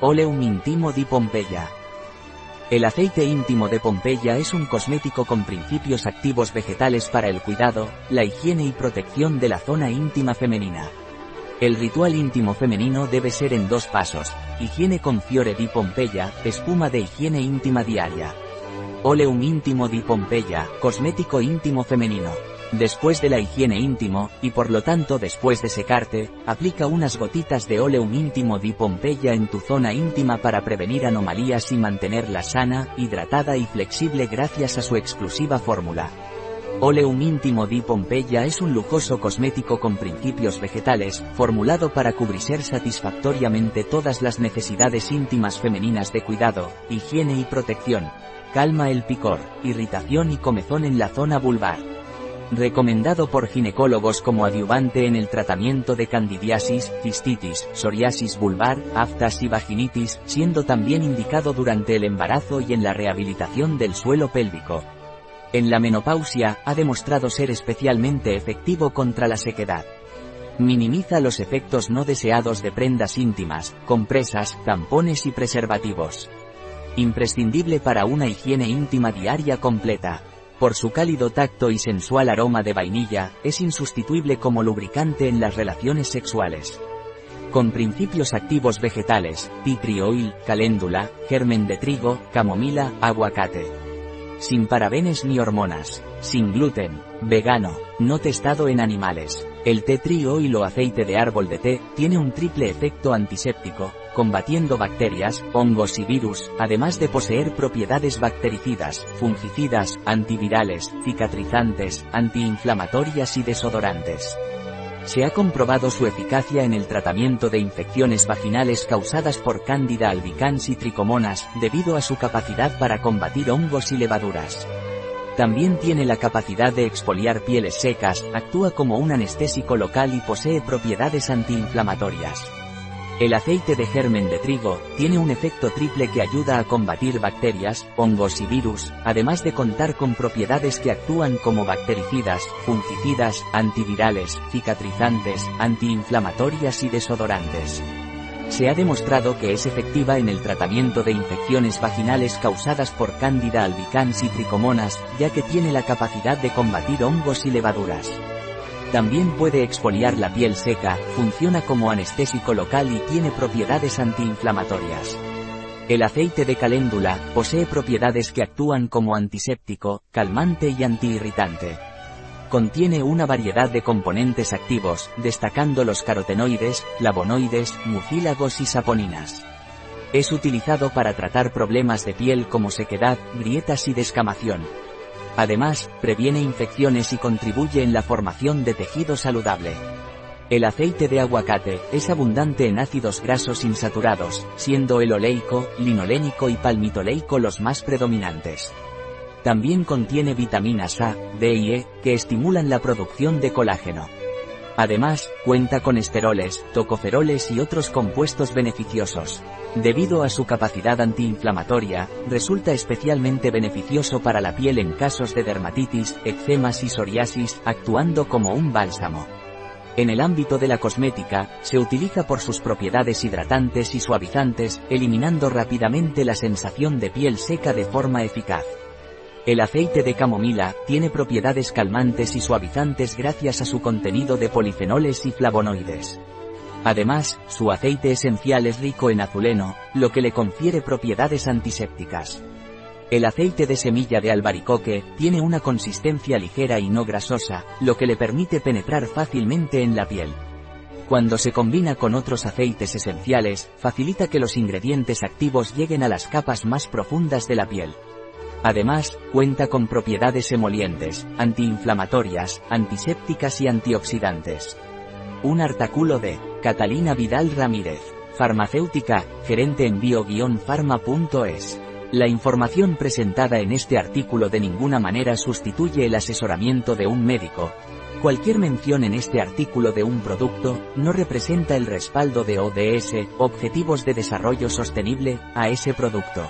Oleum Intimo di Pompeya. El aceite íntimo de Pompeya es un cosmético con principios activos vegetales para el cuidado, la higiene y protección de la zona íntima femenina. El ritual íntimo femenino debe ser en dos pasos, higiene con fiore di Pompeya, espuma de higiene íntima diaria. Oleum íntimo di Pompeya, cosmético íntimo femenino. Después de la higiene íntimo, y por lo tanto después de secarte, aplica unas gotitas de oleum íntimo di Pompeya en tu zona íntima para prevenir anomalías y mantenerla sana, hidratada y flexible gracias a su exclusiva fórmula. Oleum íntimo di Pompeya es un lujoso cosmético con principios vegetales, formulado para cubrir satisfactoriamente todas las necesidades íntimas femeninas de cuidado, higiene y protección. Calma el picor, irritación y comezón en la zona vulvar. Recomendado por ginecólogos como adyuvante en el tratamiento de candidiasis, cistitis, psoriasis vulvar, aftas y vaginitis, siendo también indicado durante el embarazo y en la rehabilitación del suelo pélvico. En la menopausia, ha demostrado ser especialmente efectivo contra la sequedad. Minimiza los efectos no deseados de prendas íntimas, compresas, tampones y preservativos. Imprescindible para una higiene íntima diaria completa. Por su cálido tacto y sensual aroma de vainilla, es insustituible como lubricante en las relaciones sexuales. Con principios activos vegetales, tea tree oil, caléndula, germen de trigo, camomila, aguacate. Sin parabenes ni hormonas. Sin gluten. Vegano. No testado en animales. El tea tree oil o aceite de árbol de té, tiene un triple efecto antiséptico, combatiendo bacterias, hongos y virus, además de poseer propiedades bactericidas, fungicidas, antivirales, cicatrizantes, antiinflamatorias y desodorantes. Se ha comprobado su eficacia en el tratamiento de infecciones vaginales causadas por Candida albicans y tricomonas, debido a su capacidad para combatir hongos y levaduras. También tiene la capacidad de exfoliar pieles secas, actúa como un anestésico local y posee propiedades antiinflamatorias. El aceite de germen de trigo tiene un efecto triple que ayuda a combatir bacterias, hongos y virus, además de contar con propiedades que actúan como bactericidas, fungicidas, antivirales, cicatrizantes, antiinflamatorias y desodorantes. Se ha demostrado que es efectiva en el tratamiento de infecciones vaginales causadas por Candida albicans y tricomonas, ya que tiene la capacidad de combatir hongos y levaduras. También puede exfoliar la piel seca, funciona como anestésico local y tiene propiedades antiinflamatorias. El aceite de caléndula posee propiedades que actúan como antiséptico, calmante y antiirritante. Contiene una variedad de componentes activos, destacando los carotenoides, flavonoides, mucílagos y saponinas. Es utilizado para tratar problemas de piel como sequedad, grietas y descamación. Además, previene infecciones y contribuye en la formación de tejido saludable. El aceite de aguacate es abundante en ácidos grasos insaturados, siendo el oleico, linolénico y palmitoleico los más predominantes. También contiene vitaminas A, D y E, que estimulan la producción de colágeno. Además, cuenta con esteroles, tocoferoles y otros compuestos beneficiosos. Debido a su capacidad antiinflamatoria, resulta especialmente beneficioso para la piel en casos de dermatitis, eczemas y psoriasis, actuando como un bálsamo. En el ámbito de la cosmética, se utiliza por sus propiedades hidratantes y suavizantes, eliminando rápidamente la sensación de piel seca de forma eficaz. El aceite de camomila tiene propiedades calmantes y suavizantes gracias a su contenido de polifenoles y flavonoides. Además, su aceite esencial es rico en azuleno, lo que le confiere propiedades antisépticas. El aceite de semilla de albaricoque tiene una consistencia ligera y no grasosa, lo que le permite penetrar fácilmente en la piel. Cuando se combina con otros aceites esenciales, facilita que los ingredientes activos lleguen a las capas más profundas de la piel. Además, cuenta con propiedades emolientes, antiinflamatorias, antisépticas y antioxidantes. Un artículo de Catalina Vidal Ramírez, farmacéutica, gerente en bio-pharma.es. La información presentada en este artículo de ninguna manera sustituye el asesoramiento de un médico. Cualquier mención en este artículo de un producto, no representa el respaldo de ODS, Objetivos de Desarrollo Sostenible, a ese producto.